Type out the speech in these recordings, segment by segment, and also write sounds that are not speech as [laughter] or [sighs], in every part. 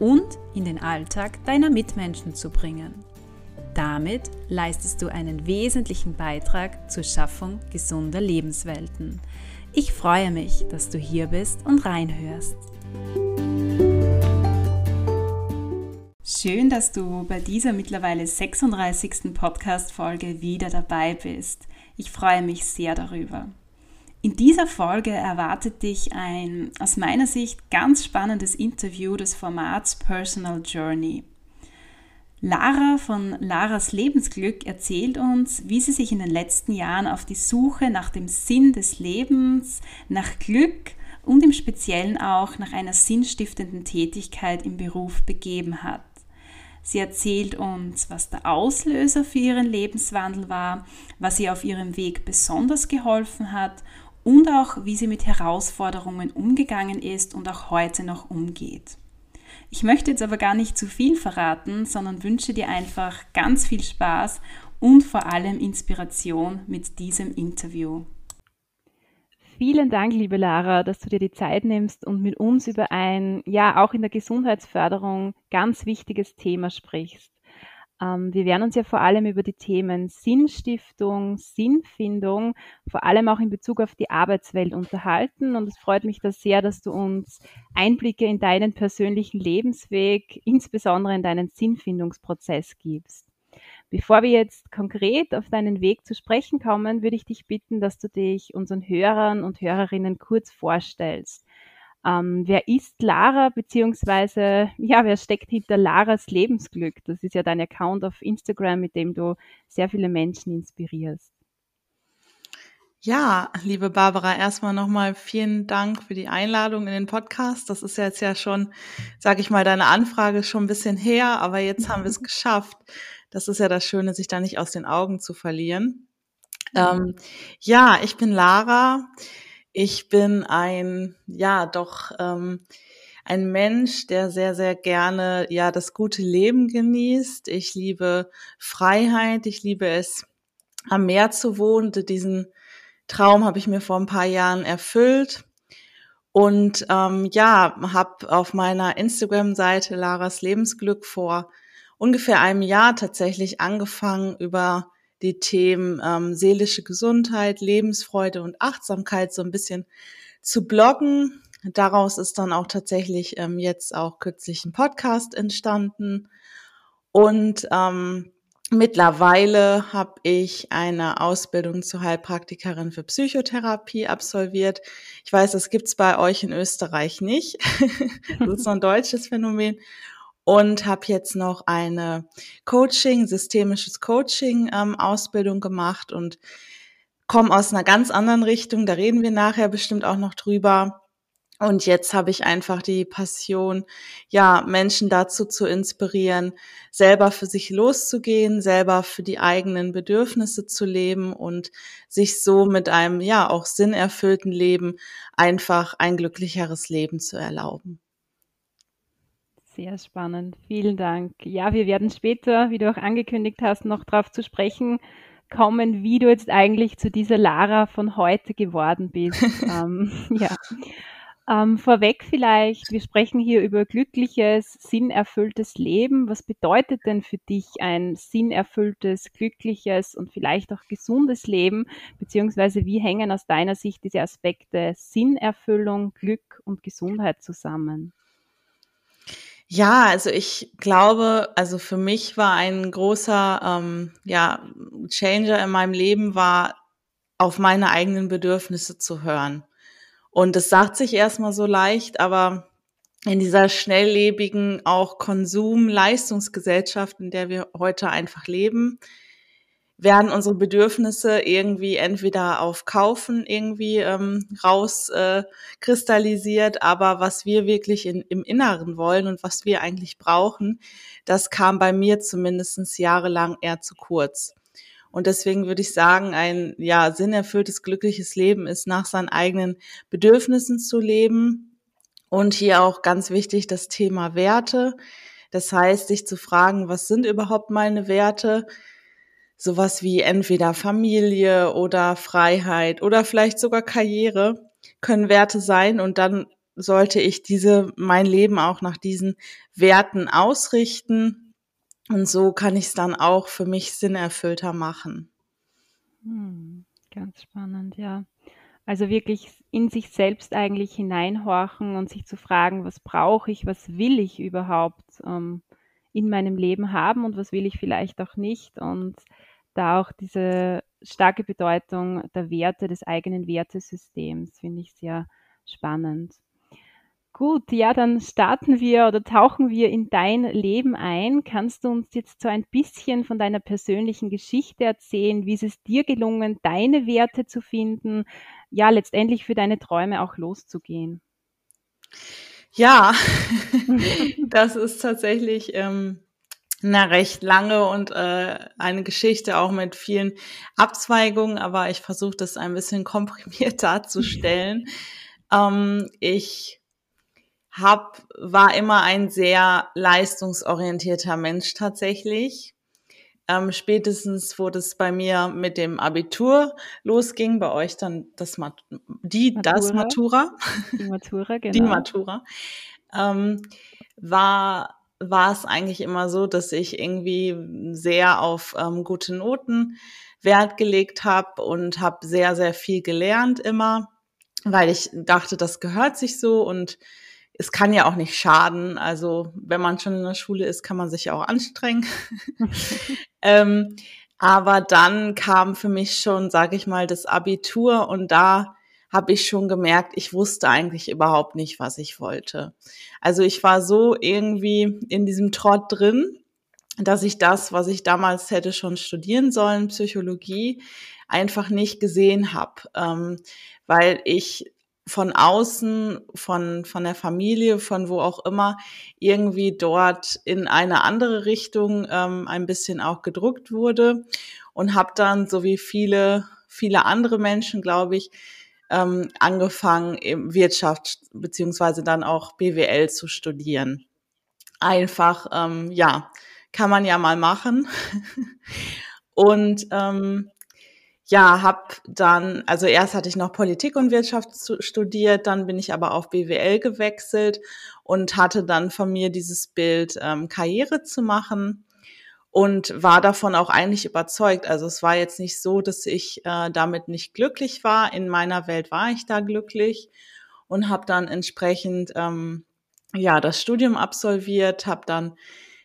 und in den Alltag deiner Mitmenschen zu bringen. Damit leistest du einen wesentlichen Beitrag zur Schaffung gesunder Lebenswelten. Ich freue mich, dass du hier bist und reinhörst. Schön, dass du bei dieser mittlerweile 36. Podcast-Folge wieder dabei bist. Ich freue mich sehr darüber. In dieser Folge erwartet dich ein aus meiner Sicht ganz spannendes Interview des Formats Personal Journey. Lara von Laras Lebensglück erzählt uns, wie sie sich in den letzten Jahren auf die Suche nach dem Sinn des Lebens, nach Glück und im Speziellen auch nach einer sinnstiftenden Tätigkeit im Beruf begeben hat. Sie erzählt uns, was der Auslöser für ihren Lebenswandel war, was ihr auf ihrem Weg besonders geholfen hat und auch, wie sie mit Herausforderungen umgegangen ist und auch heute noch umgeht. Ich möchte jetzt aber gar nicht zu viel verraten, sondern wünsche dir einfach ganz viel Spaß und vor allem Inspiration mit diesem Interview. Vielen Dank, liebe Lara, dass du dir die Zeit nimmst und mit uns über ein, ja, auch in der Gesundheitsförderung ganz wichtiges Thema sprichst. Ähm, wir werden uns ja vor allem über die Themen Sinnstiftung, Sinnfindung, vor allem auch in Bezug auf die Arbeitswelt unterhalten. Und es freut mich da sehr, dass du uns Einblicke in deinen persönlichen Lebensweg, insbesondere in deinen Sinnfindungsprozess gibst. Bevor wir jetzt konkret auf deinen Weg zu sprechen kommen, würde ich dich bitten, dass du dich unseren Hörern und Hörerinnen kurz vorstellst. Ähm, wer ist Lara, beziehungsweise, ja, wer steckt hinter Laras Lebensglück? Das ist ja dein Account auf Instagram, mit dem du sehr viele Menschen inspirierst. Ja, liebe Barbara, erstmal nochmal vielen Dank für die Einladung in den Podcast. Das ist jetzt ja schon, sage ich mal, deine Anfrage schon ein bisschen her, aber jetzt haben wir es [laughs] geschafft. Das ist ja das Schöne, sich da nicht aus den Augen zu verlieren. Ähm, ja, ich bin Lara. Ich bin ein, ja, doch ähm, ein Mensch, der sehr, sehr gerne ja das gute Leben genießt. Ich liebe Freiheit. Ich liebe es, am Meer zu wohnen. Diesen Traum habe ich mir vor ein paar Jahren erfüllt. Und ähm, ja, habe auf meiner Instagram-Seite Laras Lebensglück vor ungefähr einem Jahr tatsächlich angefangen, über die Themen ähm, seelische Gesundheit, Lebensfreude und Achtsamkeit so ein bisschen zu bloggen. Daraus ist dann auch tatsächlich ähm, jetzt auch kürzlich ein Podcast entstanden. Und ähm, mittlerweile habe ich eine Ausbildung zur Heilpraktikerin für Psychotherapie absolviert. Ich weiß, das gibt's bei euch in Österreich nicht. [laughs] das ist so ein deutsches Phänomen und habe jetzt noch eine Coaching, systemisches Coaching ähm, Ausbildung gemacht und komme aus einer ganz anderen Richtung. Da reden wir nachher bestimmt auch noch drüber. Und jetzt habe ich einfach die Passion, ja, Menschen dazu zu inspirieren, selber für sich loszugehen, selber für die eigenen Bedürfnisse zu leben und sich so mit einem, ja, auch sinnerfüllten Leben einfach ein glücklicheres Leben zu erlauben. Sehr spannend. Vielen Dank. Ja, wir werden später, wie du auch angekündigt hast, noch darauf zu sprechen kommen, wie du jetzt eigentlich zu dieser Lara von heute geworden bist. [laughs] ähm, ja. Ähm, vorweg vielleicht, wir sprechen hier über glückliches, sinnerfülltes Leben. Was bedeutet denn für dich ein sinnerfülltes, glückliches und vielleicht auch gesundes Leben? Beziehungsweise wie hängen aus deiner Sicht diese Aspekte Sinnerfüllung, Glück und Gesundheit zusammen? Ja, also ich glaube, also für mich war ein großer ähm, ja, Changer in meinem Leben war, auf meine eigenen Bedürfnisse zu hören. Und es sagt sich erstmal so leicht, aber in dieser schnelllebigen, auch Konsum-Leistungsgesellschaft, in der wir heute einfach leben, werden unsere Bedürfnisse irgendwie entweder auf Kaufen irgendwie ähm, rauskristallisiert, äh, aber was wir wirklich in, im Inneren wollen und was wir eigentlich brauchen, das kam bei mir zumindest jahrelang eher zu kurz. Und deswegen würde ich sagen, ein ja sinnerfülltes, glückliches Leben ist nach seinen eigenen Bedürfnissen zu leben. Und hier auch ganz wichtig das Thema Werte. Das heißt, sich zu fragen, was sind überhaupt meine Werte? Sowas wie entweder Familie oder Freiheit oder vielleicht sogar Karriere können Werte sein und dann sollte ich diese mein Leben auch nach diesen Werten ausrichten und so kann ich es dann auch für mich sinnerfüllter machen. Hm, ganz spannend, ja. Also wirklich in sich selbst eigentlich hineinhorchen und sich zu fragen, was brauche ich, was will ich überhaupt ähm, in meinem Leben haben und was will ich vielleicht auch nicht und da auch diese starke Bedeutung der Werte, des eigenen Wertesystems, finde ich sehr spannend. Gut, ja, dann starten wir oder tauchen wir in dein Leben ein. Kannst du uns jetzt so ein bisschen von deiner persönlichen Geschichte erzählen? Wie ist es dir gelungen, deine Werte zu finden? Ja, letztendlich für deine Träume auch loszugehen. Ja, [laughs] das ist tatsächlich ähm, eine recht lange und äh, eine Geschichte auch mit vielen Abzweigungen, aber ich versuche das ein bisschen [laughs] komprimiert darzustellen. ähm, ich hab, war immer ein sehr leistungsorientierter Mensch tatsächlich. Ähm, spätestens, wo das bei mir mit dem Abitur losging, bei euch dann das Mat die Matura. das Matura, die Matura, genau. die Matura, ähm, war war es eigentlich immer so, dass ich irgendwie sehr auf ähm, gute Noten Wert gelegt habe und habe sehr, sehr viel gelernt immer, weil ich dachte, das gehört sich so und es kann ja auch nicht schaden. Also wenn man schon in der Schule ist, kann man sich auch anstrengen. [laughs] ähm, aber dann kam für mich schon, sage ich mal, das Abitur und da habe ich schon gemerkt, ich wusste eigentlich überhaupt nicht, was ich wollte. Also ich war so irgendwie in diesem Trott drin, dass ich das, was ich damals hätte schon studieren sollen, Psychologie, einfach nicht gesehen habe, ähm, weil ich von außen, von, von der Familie, von wo auch immer, irgendwie dort in eine andere Richtung ähm, ein bisschen auch gedrückt wurde und habe dann, so wie viele, viele andere Menschen, glaube ich, ähm, angefangen, Wirtschaft beziehungsweise dann auch BWL zu studieren. Einfach, ähm, ja, kann man ja mal machen. [laughs] und ähm, ja, habe dann, also erst hatte ich noch Politik und Wirtschaft studiert, dann bin ich aber auf BWL gewechselt und hatte dann von mir dieses Bild, ähm, Karriere zu machen und war davon auch eigentlich überzeugt. Also es war jetzt nicht so, dass ich äh, damit nicht glücklich war. In meiner Welt war ich da glücklich und habe dann entsprechend ähm, ja das Studium absolviert, habe dann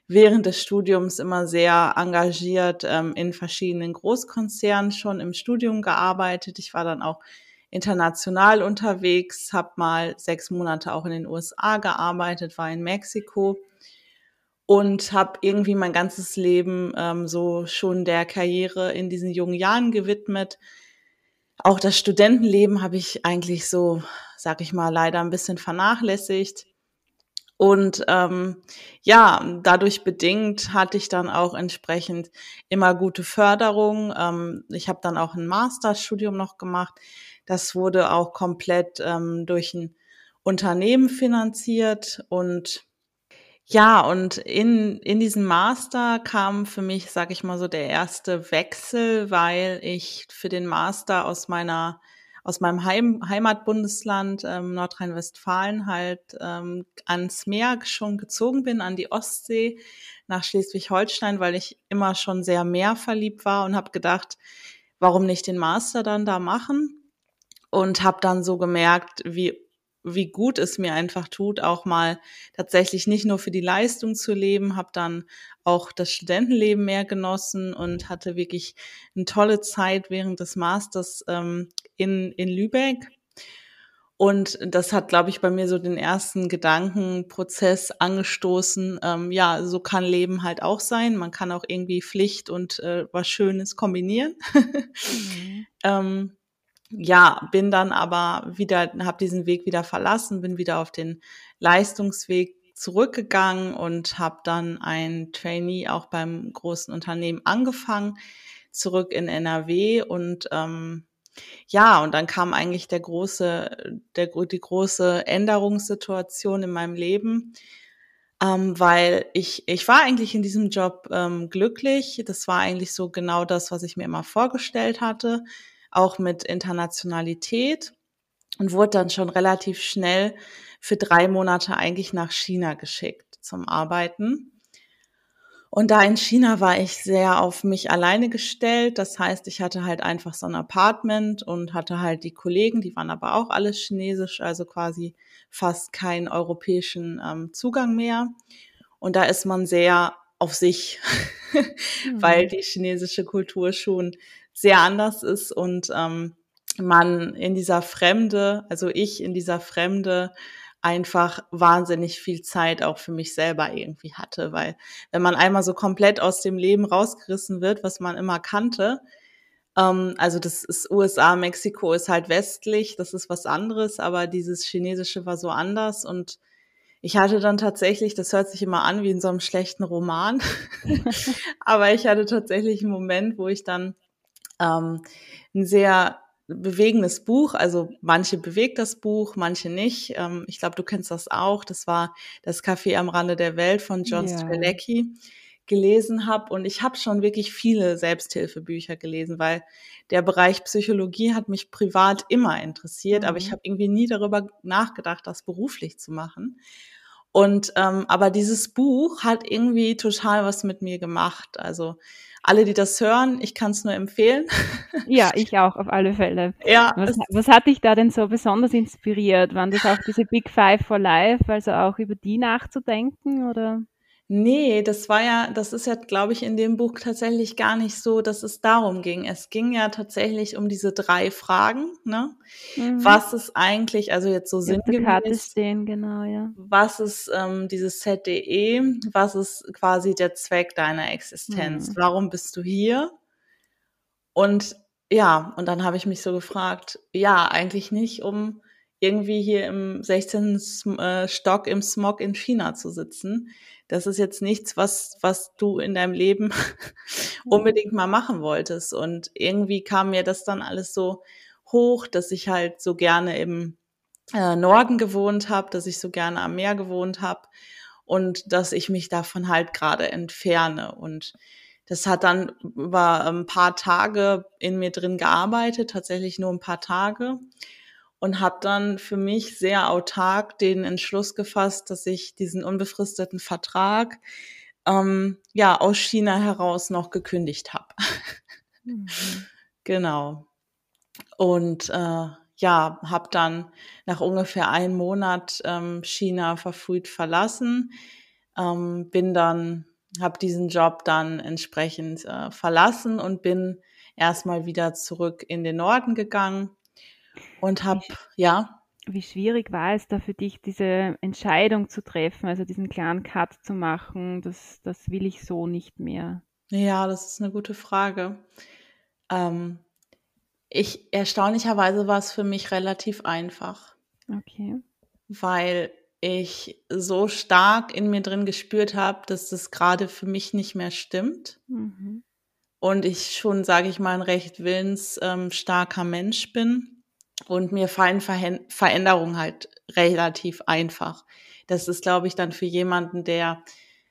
während des Studiums immer sehr engagiert ähm, in verschiedenen Großkonzernen schon im Studium gearbeitet. Ich war dann auch international unterwegs, habe mal sechs Monate auch in den USA gearbeitet, war in Mexiko und habe irgendwie mein ganzes Leben ähm, so schon der Karriere in diesen jungen Jahren gewidmet. Auch das Studentenleben habe ich eigentlich so, sag ich mal, leider ein bisschen vernachlässigt. Und ähm, ja, dadurch bedingt hatte ich dann auch entsprechend immer gute Förderung. Ähm, ich habe dann auch ein Masterstudium noch gemacht. Das wurde auch komplett ähm, durch ein Unternehmen finanziert und ja, und in, in diesem Master kam für mich, sage ich mal so, der erste Wechsel, weil ich für den Master aus meiner aus meinem Heim, Heimatbundesland ähm, Nordrhein-Westfalen halt ähm, ans Meer schon gezogen bin, an die Ostsee nach Schleswig-Holstein, weil ich immer schon sehr meerverliebt war und habe gedacht, warum nicht den Master dann da machen? Und habe dann so gemerkt, wie wie gut es mir einfach tut, auch mal tatsächlich nicht nur für die Leistung zu leben, habe dann auch das Studentenleben mehr genossen und hatte wirklich eine tolle Zeit während des Masters ähm, in, in Lübeck. Und das hat, glaube ich, bei mir so den ersten Gedankenprozess angestoßen. Ähm, ja, so kann Leben halt auch sein. Man kann auch irgendwie Pflicht und äh, was Schönes kombinieren. [laughs] mhm. ähm, ja, bin dann aber wieder, habe diesen Weg wieder verlassen, bin wieder auf den Leistungsweg zurückgegangen und habe dann ein Trainee auch beim großen Unternehmen angefangen, zurück in NRW und ähm, ja, und dann kam eigentlich der große, der, die große Änderungssituation in meinem Leben, ähm, weil ich, ich war eigentlich in diesem Job ähm, glücklich. Das war eigentlich so genau das, was ich mir immer vorgestellt hatte, auch mit Internationalität und wurde dann schon relativ schnell für drei Monate eigentlich nach China geschickt zum Arbeiten. Und da in China war ich sehr auf mich alleine gestellt. Das heißt, ich hatte halt einfach so ein Apartment und hatte halt die Kollegen, die waren aber auch alles chinesisch, also quasi fast keinen europäischen ähm, Zugang mehr. Und da ist man sehr auf sich, [laughs] mhm. weil die chinesische Kultur schon sehr anders ist und ähm, man in dieser Fremde, also ich in dieser Fremde, einfach wahnsinnig viel Zeit auch für mich selber irgendwie hatte, weil wenn man einmal so komplett aus dem Leben rausgerissen wird, was man immer kannte, ähm, also das ist USA, Mexiko ist halt westlich, das ist was anderes, aber dieses Chinesische war so anders und ich hatte dann tatsächlich, das hört sich immer an wie in so einem schlechten Roman, [laughs] aber ich hatte tatsächlich einen Moment, wo ich dann ähm, ein sehr bewegendes Buch. Also manche bewegt das Buch, manche nicht. Ähm, ich glaube, du kennst das auch. Das war das Café am Rande der Welt von John ja. Strelecki gelesen habe und ich habe schon wirklich viele Selbsthilfebücher gelesen, weil der Bereich Psychologie hat mich privat immer interessiert, mhm. aber ich mhm. habe irgendwie nie darüber nachgedacht, das beruflich zu machen. Und ähm, aber dieses Buch hat irgendwie total was mit mir gemacht. Also alle, die das hören, ich kann es nur empfehlen. Ja, ich auch, auf alle Fälle. [laughs] Ja. Was, was hat dich da denn so besonders inspiriert? Waren das auch diese Big Five for Life, also auch über die nachzudenken oder? Nee, das war ja, das ist ja, glaube ich, in dem Buch tatsächlich gar nicht so, dass es darum ging. Es ging ja tatsächlich um diese drei Fragen, ne? Mhm. Was ist eigentlich, also jetzt so sinngemäß, stehen, genau, ja. was ist ähm, dieses ZDE, was ist quasi der Zweck deiner Existenz? Mhm. Warum bist du hier? Und ja, und dann habe ich mich so gefragt, ja, eigentlich nicht, um irgendwie hier im 16. Äh, Stock im Smog in China zu sitzen, das ist jetzt nichts, was, was du in deinem Leben [laughs] unbedingt mal machen wolltest. Und irgendwie kam mir das dann alles so hoch, dass ich halt so gerne im äh, Norden gewohnt habe, dass ich so gerne am Meer gewohnt habe und dass ich mich davon halt gerade entferne. Und das hat dann über ein paar Tage in mir drin gearbeitet, tatsächlich nur ein paar Tage und habe dann für mich sehr autark den Entschluss gefasst, dass ich diesen unbefristeten Vertrag ähm, ja aus China heraus noch gekündigt habe. Mhm. [laughs] genau. Und äh, ja, habe dann nach ungefähr einem Monat ähm, China verfrüht verlassen, ähm, bin dann, habe diesen Job dann entsprechend äh, verlassen und bin erstmal wieder zurück in den Norden gegangen und habe, ja. Wie schwierig war es da für dich, diese Entscheidung zu treffen, also diesen klaren Cut zu machen, das, das will ich so nicht mehr? Ja, das ist eine gute Frage. Ähm, ich, erstaunlicherweise war es für mich relativ einfach. Okay. Weil ich so stark in mir drin gespürt habe, dass das gerade für mich nicht mehr stimmt. Mhm. Und ich schon, sage ich mal, ein recht willensstarker ähm, Mensch bin. Und mir fallen Veränderungen halt relativ einfach. Das ist, glaube ich, dann für jemanden, der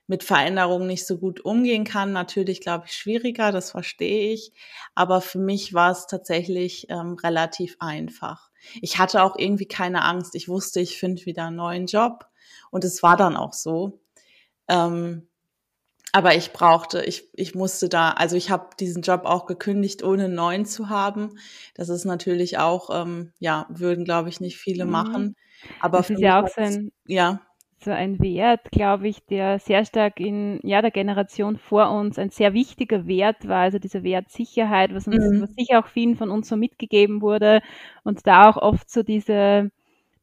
mit Veränderungen nicht so gut umgehen kann, natürlich, glaube ich, schwieriger, das verstehe ich. Aber für mich war es tatsächlich ähm, relativ einfach. Ich hatte auch irgendwie keine Angst. Ich wusste, ich finde wieder einen neuen Job. Und es war dann auch so. Ähm, aber ich brauchte, ich, ich musste da, also ich habe diesen Job auch gekündigt, ohne einen neuen zu haben. Das ist natürlich auch, ähm, ja, würden, glaube ich, nicht viele mhm. machen. Aber das ist ja auch so ein, ja. so ein Wert, glaube ich, der sehr stark in ja, der Generation vor uns ein sehr wichtiger Wert war, also dieser Wert Sicherheit, was uns, mhm. was sicher auch vielen von uns so mitgegeben wurde und da auch oft so diese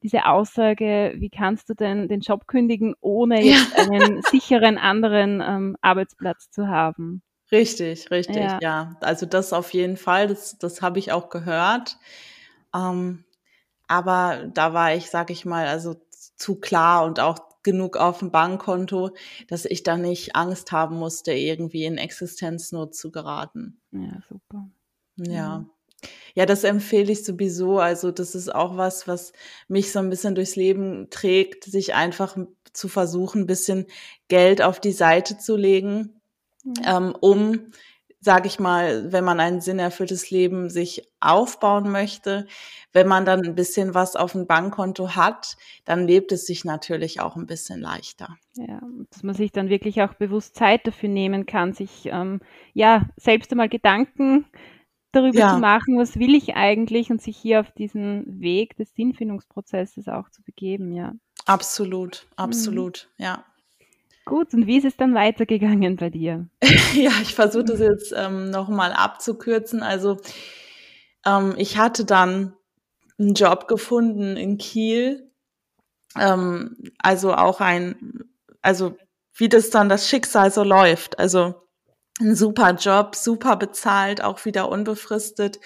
diese Aussage, wie kannst du denn den Job kündigen, ohne jetzt ja. einen [laughs] sicheren anderen ähm, Arbeitsplatz zu haben? Richtig, richtig, ja. ja. Also das auf jeden Fall, das, das habe ich auch gehört. Ähm, aber da war ich, sag ich mal, also zu klar und auch genug auf dem Bankkonto, dass ich da nicht Angst haben musste, irgendwie in Existenznot zu geraten. Ja, super. Ja. Ja, das empfehle ich sowieso. Also das ist auch was, was mich so ein bisschen durchs Leben trägt, sich einfach zu versuchen, ein bisschen Geld auf die Seite zu legen, mhm. ähm, um, sage ich mal, wenn man ein sinnerfülltes Leben sich aufbauen möchte, wenn man dann ein bisschen was auf dem Bankkonto hat, dann lebt es sich natürlich auch ein bisschen leichter. Ja, dass man sich dann wirklich auch bewusst Zeit dafür nehmen kann, sich ähm, ja selbst einmal Gedanken darüber ja. zu machen, was will ich eigentlich und sich hier auf diesen Weg des Sinnfindungsprozesses auch zu begeben, ja. Absolut, absolut, mhm. ja. Gut, und wie ist es dann weitergegangen bei dir? [laughs] ja, ich versuche das jetzt ähm, nochmal abzukürzen. Also ähm, ich hatte dann einen Job gefunden in Kiel. Ähm, also auch ein, also wie das dann das Schicksal so läuft. Also ein super Job, super bezahlt, auch wieder unbefristet.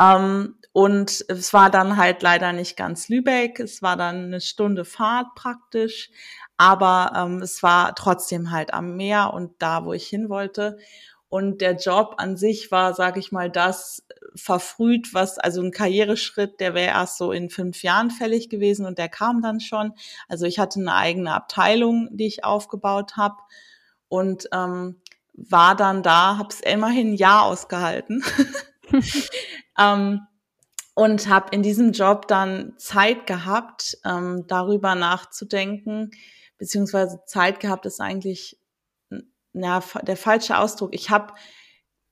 Ähm, und es war dann halt leider nicht ganz Lübeck. Es war dann eine Stunde Fahrt praktisch. Aber ähm, es war trotzdem halt am Meer und da, wo ich hin wollte. Und der Job an sich war, sage ich mal, das verfrüht, was, also ein Karriereschritt, der wäre erst so in fünf Jahren fällig gewesen und der kam dann schon. Also ich hatte eine eigene Abteilung, die ich aufgebaut habe. Und ähm, war dann da, habe es immerhin ein Jahr ausgehalten [laughs] [laughs] ähm, und habe in diesem Job dann Zeit gehabt, ähm, darüber nachzudenken, beziehungsweise Zeit gehabt ist eigentlich na, der falsche Ausdruck. Ich habe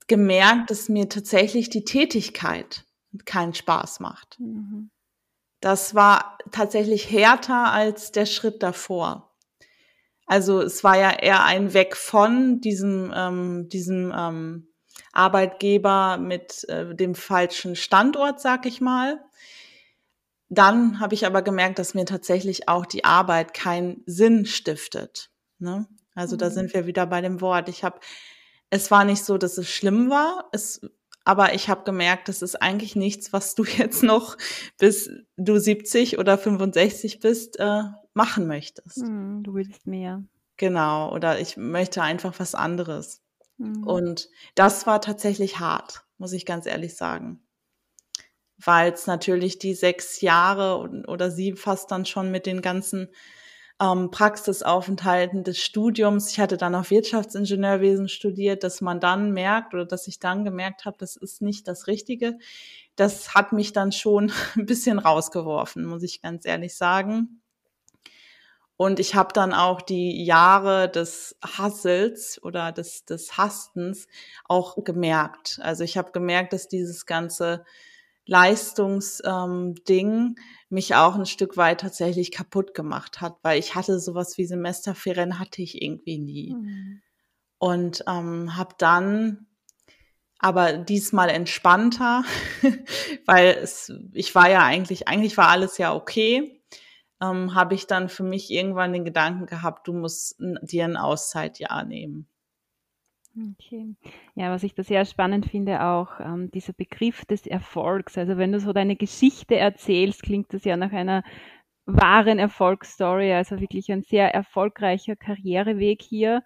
gemerkt, dass mir tatsächlich die Tätigkeit keinen Spaß macht. Mhm. Das war tatsächlich härter als der Schritt davor. Also es war ja eher ein Weg von diesem, ähm, diesem ähm, Arbeitgeber mit äh, dem falschen Standort, sag ich mal. Dann habe ich aber gemerkt, dass mir tatsächlich auch die Arbeit keinen Sinn stiftet. Ne? Also mhm. da sind wir wieder bei dem Wort. Ich habe, es war nicht so, dass es schlimm war. Es aber ich habe gemerkt, das ist eigentlich nichts, was du [laughs] jetzt noch bis du 70 oder 65 bist, äh, machen möchtest. Hm, du willst mehr. Genau, oder ich möchte einfach was anderes. Mhm. Und das war tatsächlich hart, muss ich ganz ehrlich sagen. Weil es natürlich die sechs Jahre oder sieben fast dann schon mit den ganzen ähm, Praxisaufenthalten des Studiums, ich hatte dann auch Wirtschaftsingenieurwesen studiert, dass man dann merkt oder dass ich dann gemerkt habe, das ist nicht das Richtige. Das hat mich dann schon [laughs] ein bisschen rausgeworfen, muss ich ganz ehrlich sagen. Und ich habe dann auch die Jahre des Hassels oder des, des Hastens auch gemerkt. Also ich habe gemerkt, dass dieses ganze Leistungsding ähm, mich auch ein Stück weit tatsächlich kaputt gemacht hat, weil ich hatte sowas wie Semesterferien hatte ich irgendwie nie. Mhm. Und ähm, habe dann aber diesmal entspannter, [laughs] weil es, ich war ja eigentlich, eigentlich war alles ja okay ähm, habe ich dann für mich irgendwann den Gedanken gehabt, du musst dir ein Auszeitjahr nehmen. Okay. Ja, was ich da sehr spannend finde, auch ähm, dieser Begriff des Erfolgs. Also wenn du so deine Geschichte erzählst, klingt das ja nach einer wahren Erfolgsstory, also wirklich ein sehr erfolgreicher Karriereweg hier.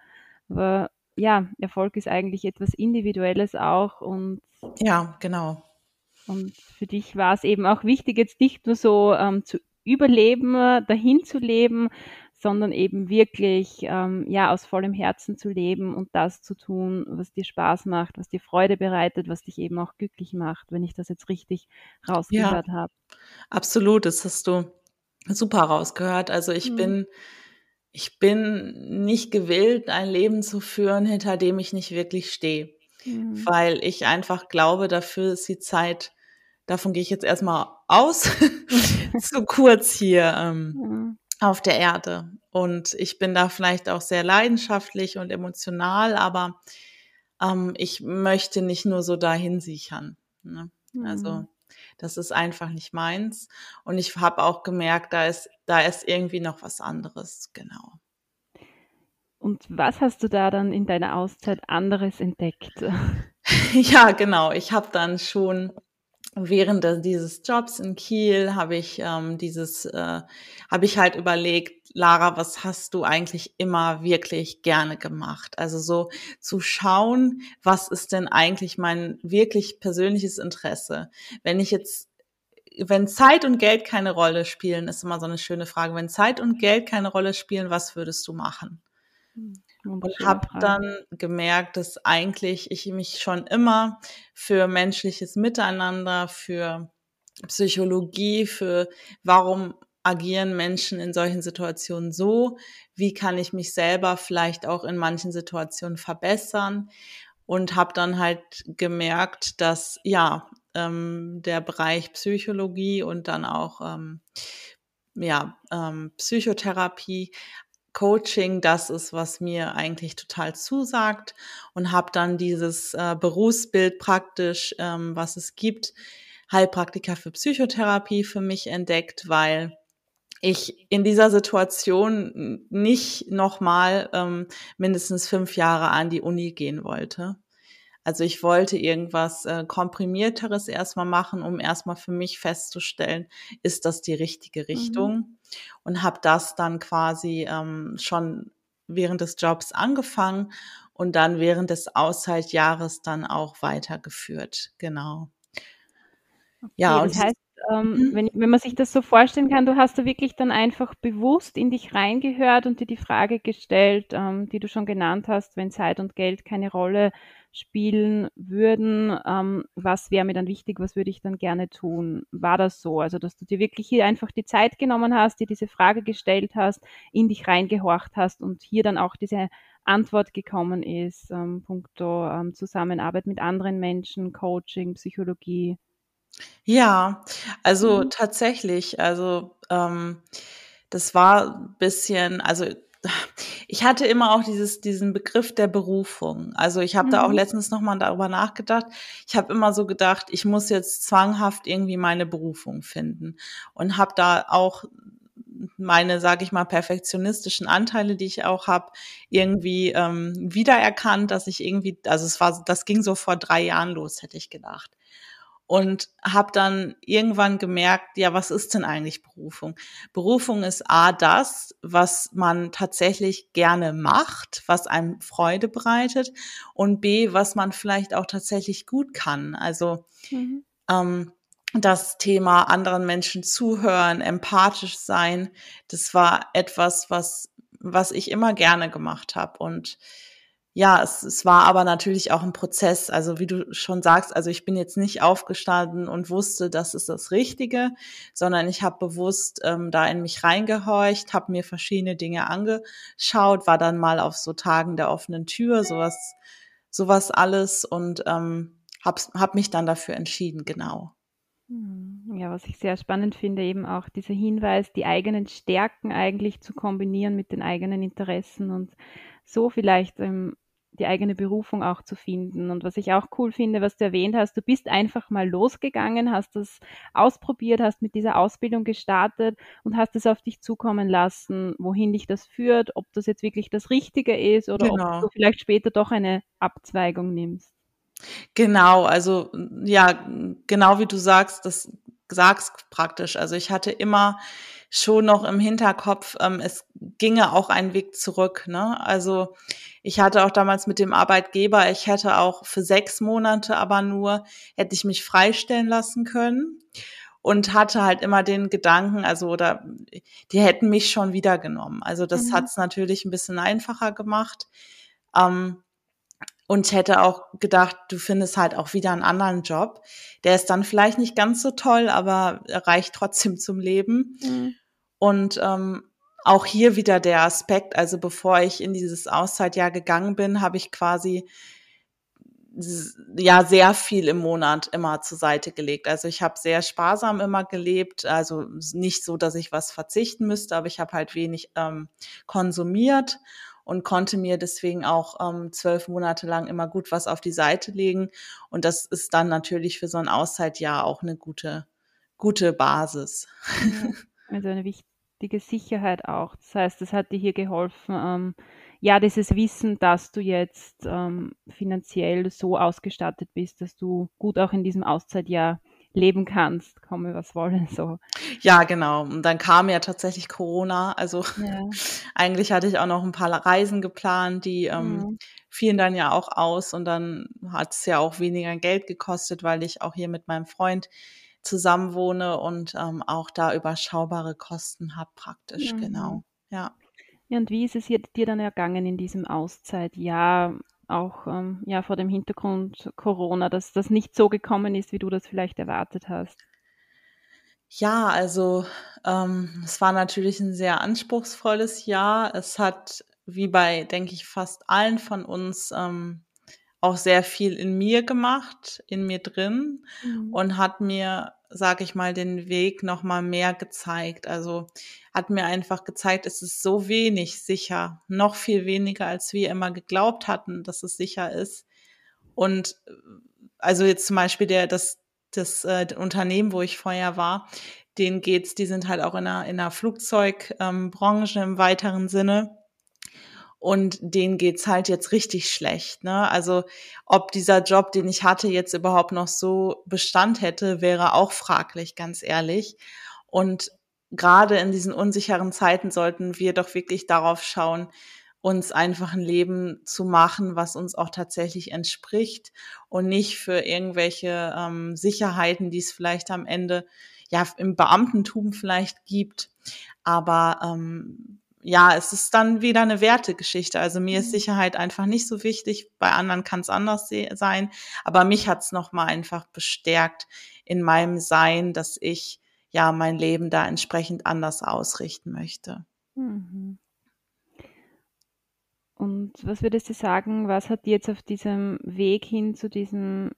Aber ja, Erfolg ist eigentlich etwas Individuelles auch und ja, genau. Und für dich war es eben auch wichtig, jetzt nicht nur so ähm, zu überleben, dahin zu leben, sondern eben wirklich ähm, ja aus vollem Herzen zu leben und das zu tun, was dir Spaß macht, was dir Freude bereitet, was dich eben auch glücklich macht, wenn ich das jetzt richtig rausgehört ja, habe. Absolut, das hast du super rausgehört. Also ich mhm. bin ich bin nicht gewillt, ein Leben zu führen, hinter dem ich nicht wirklich stehe, mhm. weil ich einfach glaube, dafür ist die Zeit davon gehe ich jetzt erstmal aus, [laughs] [laughs] zu kurz hier ähm, mhm. Auf der Erde. Und ich bin da vielleicht auch sehr leidenschaftlich und emotional, aber ähm, ich möchte nicht nur so dahin sichern. Ne? Also mhm. Also Das ist einfach nicht meins. Und ich habe auch gemerkt, da ist, da ist irgendwie noch was anderes, genau. Und was hast du da dann in deiner Auszeit anderes entdeckt? [laughs] ja, genau. Ich habe dann schon während dieses Jobs in Kiel habe ich ähm, dieses, äh, habe ich halt überlegt, Lara, was hast du eigentlich immer wirklich gerne gemacht? Also so zu schauen, was ist denn eigentlich mein wirklich persönliches Interesse? Wenn ich jetzt wenn Zeit und Geld keine Rolle spielen, ist immer so eine schöne Frage. Wenn Zeit und Geld keine Rolle spielen, was würdest du machen? Hm und habe dann gemerkt, dass eigentlich ich mich schon immer für menschliches Miteinander, für Psychologie, für warum agieren Menschen in solchen Situationen so, wie kann ich mich selber vielleicht auch in manchen Situationen verbessern? Und habe dann halt gemerkt, dass ja ähm, der Bereich Psychologie und dann auch ähm, ja, ähm, Psychotherapie Coaching das ist, was mir eigentlich total zusagt und habe dann dieses äh, Berufsbild praktisch, ähm, was es gibt, Heilpraktiker für Psychotherapie für mich entdeckt, weil ich in dieser Situation nicht nochmal ähm, mindestens fünf Jahre an die Uni gehen wollte. Also ich wollte irgendwas äh, komprimierteres erstmal machen, um erstmal für mich festzustellen, ist das die richtige mhm. Richtung? Mhm. Und habe das dann quasi ähm, schon während des Jobs angefangen und dann während des Auszeitjahres dann auch weitergeführt. Genau. Okay, ja, das heißt, ähm, mhm. wenn, wenn man sich das so vorstellen kann, du hast da wirklich dann einfach bewusst in dich reingehört und dir die Frage gestellt, ähm, die du schon genannt hast, wenn Zeit und Geld keine Rolle spielen würden, ähm, was wäre mir dann wichtig, was würde ich dann gerne tun? War das so? Also, dass du dir wirklich hier einfach die Zeit genommen hast, dir diese Frage gestellt hast, in dich reingehorcht hast und hier dann auch diese Antwort gekommen ist, ähm, punkto ähm, Zusammenarbeit mit anderen Menschen, Coaching, Psychologie? Ja, also mhm. tatsächlich, also ähm, das war ein bisschen, also [sighs] ich hatte immer auch dieses, diesen Begriff der Berufung. Also ich habe da auch mhm. letztens nochmal darüber nachgedacht. Ich habe immer so gedacht, ich muss jetzt zwanghaft irgendwie meine Berufung finden und habe da auch meine, sage ich mal, perfektionistischen Anteile, die ich auch habe, irgendwie ähm, wiedererkannt, dass ich irgendwie, also es war, das ging so vor drei Jahren los, hätte ich gedacht und habe dann irgendwann gemerkt, ja, was ist denn eigentlich Berufung? Berufung ist A das, was man tatsächlich gerne macht, was einem Freude bereitet und B, was man vielleicht auch tatsächlich gut kann. Also mhm. ähm, das Thema anderen Menschen zuhören, empathisch sein, das war etwas, was was ich immer gerne gemacht habe und ja, es, es war aber natürlich auch ein Prozess. Also wie du schon sagst, also ich bin jetzt nicht aufgestanden und wusste, das ist das Richtige, sondern ich habe bewusst ähm, da in mich reingehorcht, habe mir verschiedene Dinge angeschaut, war dann mal auf so Tagen der offenen Tür, sowas, sowas alles und ähm, habe hab mich dann dafür entschieden, genau. Hm, ja, was ich sehr spannend finde, eben auch dieser Hinweis, die eigenen Stärken eigentlich zu kombinieren mit den eigenen Interessen und so vielleicht ähm, die eigene Berufung auch zu finden. Und was ich auch cool finde, was du erwähnt hast, du bist einfach mal losgegangen, hast das ausprobiert, hast mit dieser Ausbildung gestartet und hast es auf dich zukommen lassen, wohin dich das führt, ob das jetzt wirklich das Richtige ist oder genau. ob du vielleicht später doch eine Abzweigung nimmst. Genau, also ja, genau wie du sagst, das sagst praktisch. Also ich hatte immer schon noch im Hinterkopf, ähm, es ginge auch ein Weg zurück. Ne? Also ich hatte auch damals mit dem Arbeitgeber, ich hätte auch für sechs Monate aber nur, hätte ich mich freistellen lassen können und hatte halt immer den Gedanken, also oder die hätten mich schon wieder genommen. Also das mhm. hat es natürlich ein bisschen einfacher gemacht. Ähm, und ich hätte auch gedacht, du findest halt auch wieder einen anderen Job. Der ist dann vielleicht nicht ganz so toll, aber reicht trotzdem zum Leben. Mhm. Und ähm, auch hier wieder der Aspekt, also bevor ich in dieses Auszeitjahr gegangen bin, habe ich quasi ja sehr viel im Monat immer zur Seite gelegt. Also ich habe sehr sparsam immer gelebt, also nicht so, dass ich was verzichten müsste, aber ich habe halt wenig ähm, konsumiert und konnte mir deswegen auch ähm, zwölf Monate lang immer gut was auf die Seite legen. Und das ist dann natürlich für so ein Auszeitjahr auch eine gute, gute Basis. [laughs] Also eine wichtige Sicherheit auch. Das heißt, es hat dir hier geholfen, ähm, ja, dieses Wissen, dass du jetzt ähm, finanziell so ausgestattet bist, dass du gut auch in diesem Auszeitjahr leben kannst, komme was wolle, so. Ja, genau. Und dann kam ja tatsächlich Corona. Also ja. [laughs] eigentlich hatte ich auch noch ein paar Reisen geplant, die ähm, mhm. fielen dann ja auch aus und dann hat es ja auch weniger Geld gekostet, weil ich auch hier mit meinem Freund zusammenwohne und ähm, auch da überschaubare Kosten habe praktisch, mhm. genau. Ja. Ja, und wie ist es dir dann ergangen in diesem Auszeitjahr? auch ähm, ja, vor dem Hintergrund Corona, dass das nicht so gekommen ist, wie du das vielleicht erwartet hast? Ja, also ähm, es war natürlich ein sehr anspruchsvolles Jahr. Es hat, wie bei, denke ich, fast allen von uns, ähm, auch sehr viel in mir gemacht, in mir drin mhm. und hat mir sag ich mal, den Weg noch mal mehr gezeigt. Also hat mir einfach gezeigt, es ist so wenig sicher, noch viel weniger, als wir immer geglaubt hatten, dass es sicher ist. Und äh, also jetzt zum Beispiel der, das, das äh, Unternehmen, wo ich vorher war, denen geht's, die sind halt auch in der, in der Flugzeugbranche ähm, im weiteren Sinne und denen geht's halt jetzt richtig schlecht. Ne? Also ob dieser Job, den ich hatte, jetzt überhaupt noch so Bestand hätte, wäre auch fraglich, ganz ehrlich. Und gerade in diesen unsicheren Zeiten sollten wir doch wirklich darauf schauen, uns einfach ein Leben zu machen, was uns auch tatsächlich entspricht und nicht für irgendwelche ähm, Sicherheiten, die es vielleicht am Ende ja im Beamtentum vielleicht gibt. Aber ähm, ja, es ist dann wieder eine Wertegeschichte. Also mir ist mhm. Sicherheit einfach nicht so wichtig. Bei anderen kann es anders sein. Aber mich hat es nochmal einfach bestärkt in meinem Sein, dass ich ja mein Leben da entsprechend anders ausrichten möchte. Mhm. Und was würdest du sagen, was hat dir jetzt auf diesem Weg hin zu diesem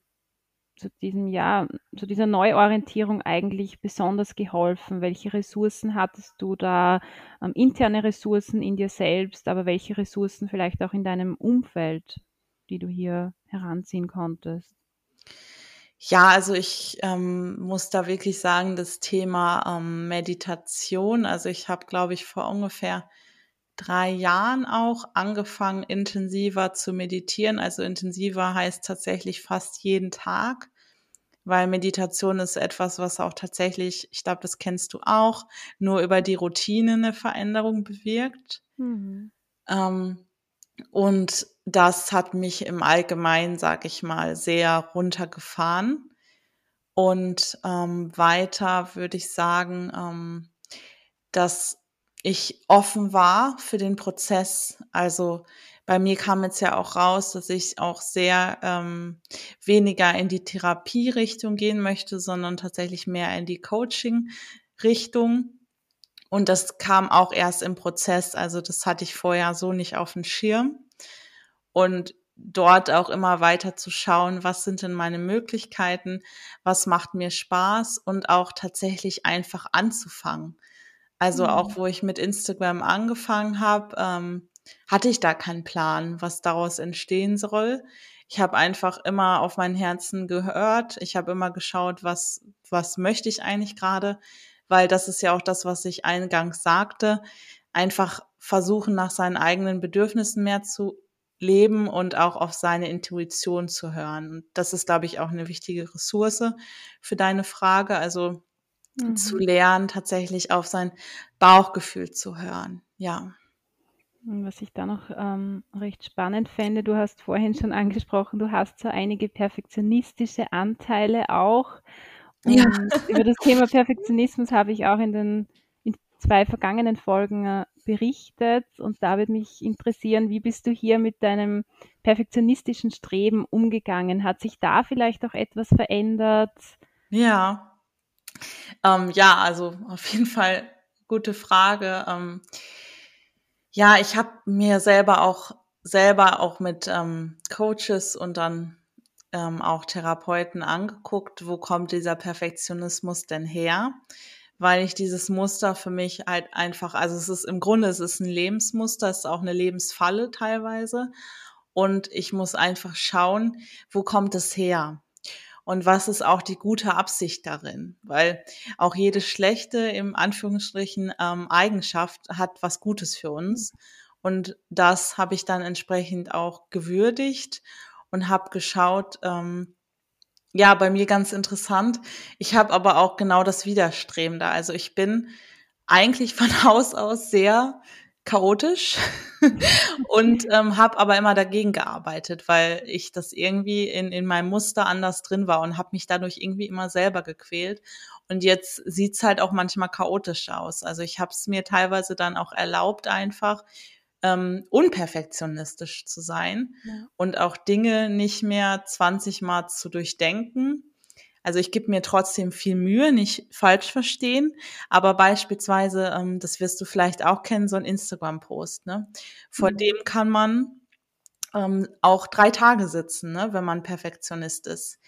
zu diesem Jahr, zu dieser Neuorientierung eigentlich besonders geholfen? Welche Ressourcen hattest du da? Ähm, interne Ressourcen in dir selbst, aber welche Ressourcen vielleicht auch in deinem Umfeld, die du hier heranziehen konntest? Ja, also ich ähm, muss da wirklich sagen, das Thema ähm, Meditation, also ich habe, glaube ich, vor ungefähr drei Jahren auch angefangen, intensiver zu meditieren. Also intensiver heißt tatsächlich fast jeden Tag, weil Meditation ist etwas, was auch tatsächlich, ich glaube, das kennst du auch, nur über die Routine eine Veränderung bewirkt. Mhm. Ähm, und das hat mich im Allgemeinen, sag ich mal, sehr runtergefahren. Und ähm, weiter würde ich sagen, ähm, dass ich offen war für den Prozess. Also bei mir kam jetzt ja auch raus, dass ich auch sehr ähm, weniger in die Therapierichtung gehen möchte, sondern tatsächlich mehr in die Coaching-Richtung. Und das kam auch erst im Prozess. Also das hatte ich vorher so nicht auf dem Schirm. Und dort auch immer weiter zu schauen, was sind denn meine Möglichkeiten, was macht mir Spaß und auch tatsächlich einfach anzufangen. Also auch mhm. wo ich mit Instagram angefangen habe, ähm, hatte ich da keinen Plan, was daraus entstehen soll. Ich habe einfach immer auf mein Herzen gehört. Ich habe immer geschaut, was, was möchte ich eigentlich gerade, weil das ist ja auch das, was ich eingangs sagte. Einfach versuchen, nach seinen eigenen Bedürfnissen mehr zu leben und auch auf seine Intuition zu hören. Und das ist, glaube ich, auch eine wichtige Ressource für deine Frage. Also mhm. zu lernen, tatsächlich auf sein Bauchgefühl zu hören. Ja. Was ich da noch ähm, recht spannend fände, du hast vorhin schon angesprochen, du hast so einige perfektionistische Anteile auch. Und ja. über das Thema [laughs] Perfektionismus habe ich auch in den in zwei vergangenen Folgen äh, berichtet und da würde mich interessieren, wie bist du hier mit deinem perfektionistischen Streben umgegangen? Hat sich da vielleicht auch etwas verändert? Ja, ähm, ja, also auf jeden Fall gute Frage. Ähm, ja, ich habe mir selber auch selber auch mit ähm, Coaches und dann ähm, auch Therapeuten angeguckt, wo kommt dieser Perfektionismus denn her? weil ich dieses Muster für mich halt einfach, also es ist im Grunde, es ist ein Lebensmuster, es ist auch eine Lebensfalle teilweise. Und ich muss einfach schauen, wo kommt es her? Und was ist auch die gute Absicht darin? Weil auch jede schlechte, im Anführungsstrichen, ähm, Eigenschaft hat was Gutes für uns. Und das habe ich dann entsprechend auch gewürdigt und habe geschaut, ähm, ja, bei mir ganz interessant. Ich habe aber auch genau das Widerstrebende. Also ich bin eigentlich von [laughs] Haus aus sehr chaotisch [laughs] und ähm, habe aber immer dagegen gearbeitet, weil ich das irgendwie in, in meinem Muster anders drin war und habe mich dadurch irgendwie immer selber gequält. Und jetzt sieht's halt auch manchmal chaotisch aus. Also ich habe es mir teilweise dann auch erlaubt, einfach ähm, unperfektionistisch zu sein ja. und auch Dinge nicht mehr 20 Mal zu durchdenken. Also ich gebe mir trotzdem viel Mühe, nicht falsch verstehen, aber beispielsweise, ähm, das wirst du vielleicht auch kennen, so ein Instagram-Post, ne? Vor mhm. dem kann man ähm, auch drei Tage sitzen, ne, wenn man Perfektionist ist.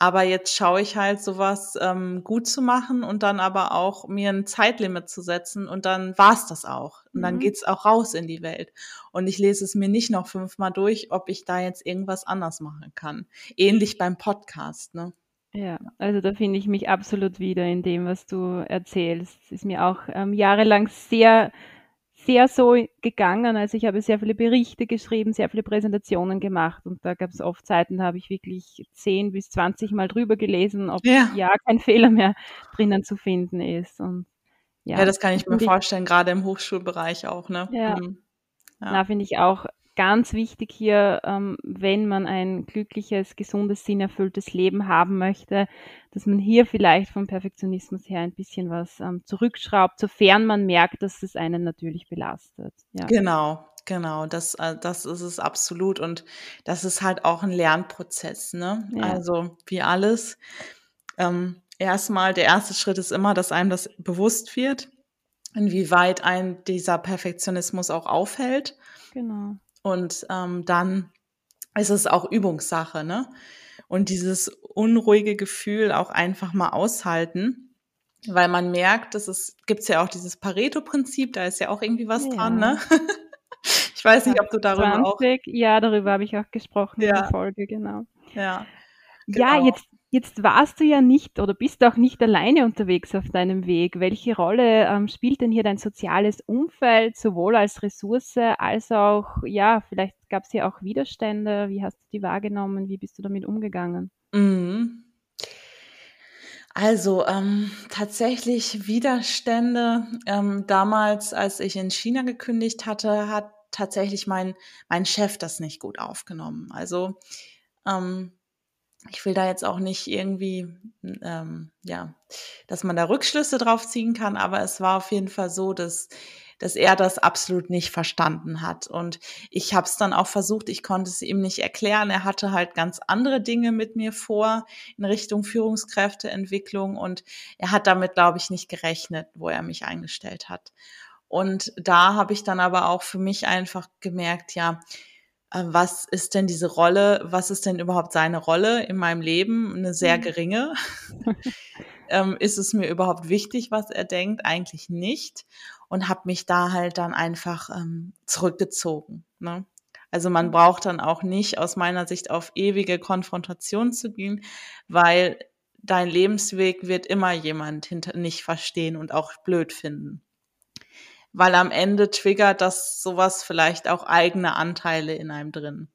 Aber jetzt schaue ich halt, sowas ähm, gut zu machen und dann aber auch mir ein Zeitlimit zu setzen und dann war's das auch. Und dann mhm. geht's auch raus in die Welt. Und ich lese es mir nicht noch fünfmal durch, ob ich da jetzt irgendwas anders machen kann. Ähnlich beim Podcast, ne? Ja, also da finde ich mich absolut wieder in dem, was du erzählst. Es ist mir auch ähm, jahrelang sehr sehr so gegangen. Also ich habe sehr viele Berichte geschrieben, sehr viele Präsentationen gemacht und da gab es oft Zeiten, da habe ich wirklich 10 bis 20 Mal drüber gelesen, ob ja, ja kein Fehler mehr drinnen zu finden ist. Und ja, ja das kann ich mir vorstellen, gerade im Hochschulbereich auch. Ne? Ja, mhm. ja. Na, finde ich auch ganz wichtig hier, ähm, wenn man ein glückliches, gesundes, sinnerfülltes Leben haben möchte, dass man hier vielleicht vom Perfektionismus her ein bisschen was ähm, zurückschraubt, sofern man merkt, dass es einen natürlich belastet. Ja. Genau, Genau, das, äh, das ist es absolut. Und das ist halt auch ein Lernprozess, ne? Ja. Also wie alles. Ähm, erstmal, der erste Schritt ist immer, dass einem das bewusst wird, inwieweit ein dieser Perfektionismus auch aufhält. Genau. Und ähm, dann ist es auch Übungssache, ne? Und dieses unruhige Gefühl auch einfach mal aushalten, weil man merkt, dass es gibt ja auch dieses Pareto-Prinzip, da ist ja auch irgendwie was ja. dran, ne? [laughs] ich weiß nicht, ob du darüber 20, auch. Ja, darüber habe ich auch gesprochen ja. in der Folge, genau. Ja. Genau. Ja, jetzt Jetzt warst du ja nicht oder bist auch nicht alleine unterwegs auf deinem Weg. Welche Rolle ähm, spielt denn hier dein soziales Umfeld, sowohl als Ressource als auch, ja, vielleicht gab es hier auch Widerstände. Wie hast du die wahrgenommen? Wie bist du damit umgegangen? Mhm. Also ähm, tatsächlich Widerstände. Ähm, damals, als ich in China gekündigt hatte, hat tatsächlich mein, mein Chef das nicht gut aufgenommen. Also ähm, ich will da jetzt auch nicht irgendwie, ähm, ja, dass man da Rückschlüsse drauf ziehen kann, aber es war auf jeden Fall so, dass dass er das absolut nicht verstanden hat. Und ich habe es dann auch versucht, ich konnte es ihm nicht erklären. Er hatte halt ganz andere Dinge mit mir vor in Richtung Führungskräfteentwicklung und er hat damit, glaube ich, nicht gerechnet, wo er mich eingestellt hat. Und da habe ich dann aber auch für mich einfach gemerkt, ja, was ist denn diese Rolle, was ist denn überhaupt seine Rolle in meinem Leben? Eine sehr mhm. geringe. [laughs] ähm, ist es mir überhaupt wichtig, was er denkt? Eigentlich nicht. Und habe mich da halt dann einfach ähm, zurückgezogen. Ne? Also man mhm. braucht dann auch nicht aus meiner Sicht auf ewige Konfrontation zu gehen, weil dein Lebensweg wird immer jemand hinter nicht verstehen und auch blöd finden weil am Ende triggert das sowas vielleicht auch eigene Anteile in einem drin.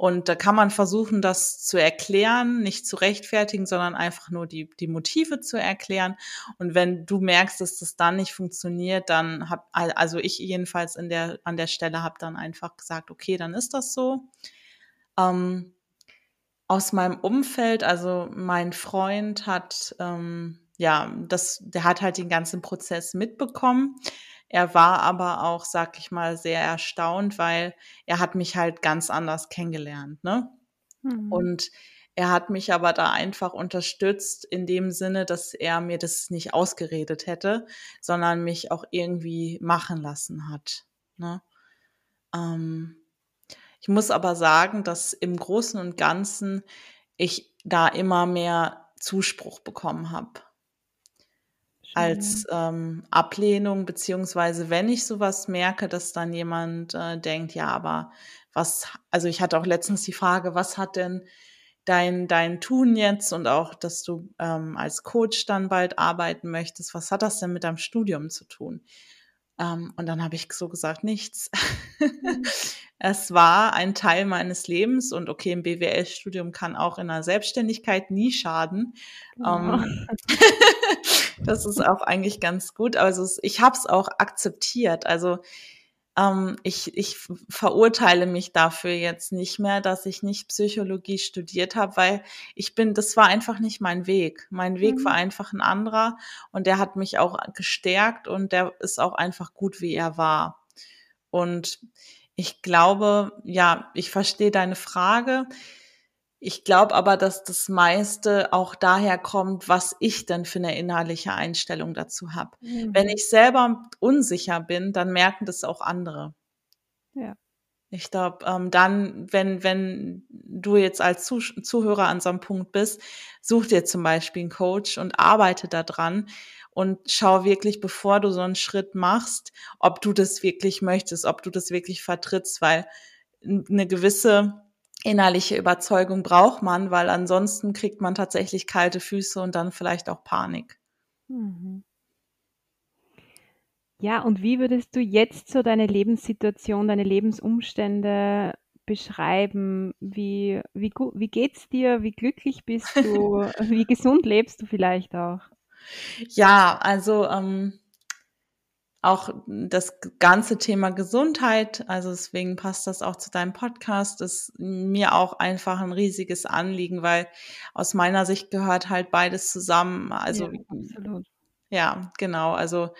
Und da kann man versuchen, das zu erklären, nicht zu rechtfertigen, sondern einfach nur die, die Motive zu erklären. Und wenn du merkst, dass das dann nicht funktioniert, dann hab, also ich jedenfalls in der, an der Stelle habe dann einfach gesagt, okay, dann ist das so. Ähm, aus meinem Umfeld, also mein Freund hat, ähm, ja, das, der hat halt den ganzen Prozess mitbekommen. Er war aber auch, sag ich mal, sehr erstaunt, weil er hat mich halt ganz anders kennengelernt, ne? Mhm. Und er hat mich aber da einfach unterstützt in dem Sinne, dass er mir das nicht ausgeredet hätte, sondern mich auch irgendwie machen lassen hat. Ne? Ähm, ich muss aber sagen, dass im Großen und Ganzen ich da immer mehr Zuspruch bekommen habe. Als ähm, Ablehnung, beziehungsweise wenn ich sowas merke, dass dann jemand äh, denkt, ja, aber was, also ich hatte auch letztens die Frage, was hat denn dein, dein Tun jetzt und auch, dass du ähm, als Coach dann bald arbeiten möchtest, was hat das denn mit deinem Studium zu tun? Ähm, und dann habe ich so gesagt, nichts. Mhm. [laughs] es war ein Teil meines Lebens und okay, ein BWL-Studium kann auch in der Selbstständigkeit nie schaden. Genau. Ähm, [laughs] das ist auch eigentlich ganz gut. Also ich habe es auch akzeptiert. Also ähm, ich, ich verurteile mich dafür jetzt nicht mehr, dass ich nicht Psychologie studiert habe, weil ich bin, das war einfach nicht mein Weg. Mein Weg mhm. war einfach ein anderer und der hat mich auch gestärkt und der ist auch einfach gut, wie er war. Und ich glaube, ja, ich verstehe deine Frage. Ich glaube aber, dass das meiste auch daher kommt, was ich denn für eine innerliche Einstellung dazu habe. Mhm. Wenn ich selber unsicher bin, dann merken das auch andere. Ja. Ich glaube, ähm, dann, wenn, wenn du jetzt als Zuh Zuhörer an so einem Punkt bist, such dir zum Beispiel einen Coach und arbeite daran und schau wirklich, bevor du so einen Schritt machst, ob du das wirklich möchtest, ob du das wirklich vertrittst, weil eine gewisse innerliche Überzeugung braucht man, weil ansonsten kriegt man tatsächlich kalte Füße und dann vielleicht auch Panik. Mhm. Ja, und wie würdest du jetzt so deine Lebenssituation, deine Lebensumstände beschreiben? Wie, wie, wie geht's dir? Wie glücklich bist du? [laughs] wie gesund lebst du vielleicht auch? Ja, also ähm, auch das ganze Thema Gesundheit, also deswegen passt das auch zu deinem Podcast, ist mir auch einfach ein riesiges Anliegen, weil aus meiner Sicht gehört halt beides zusammen. Also ja, absolut. ja genau. Also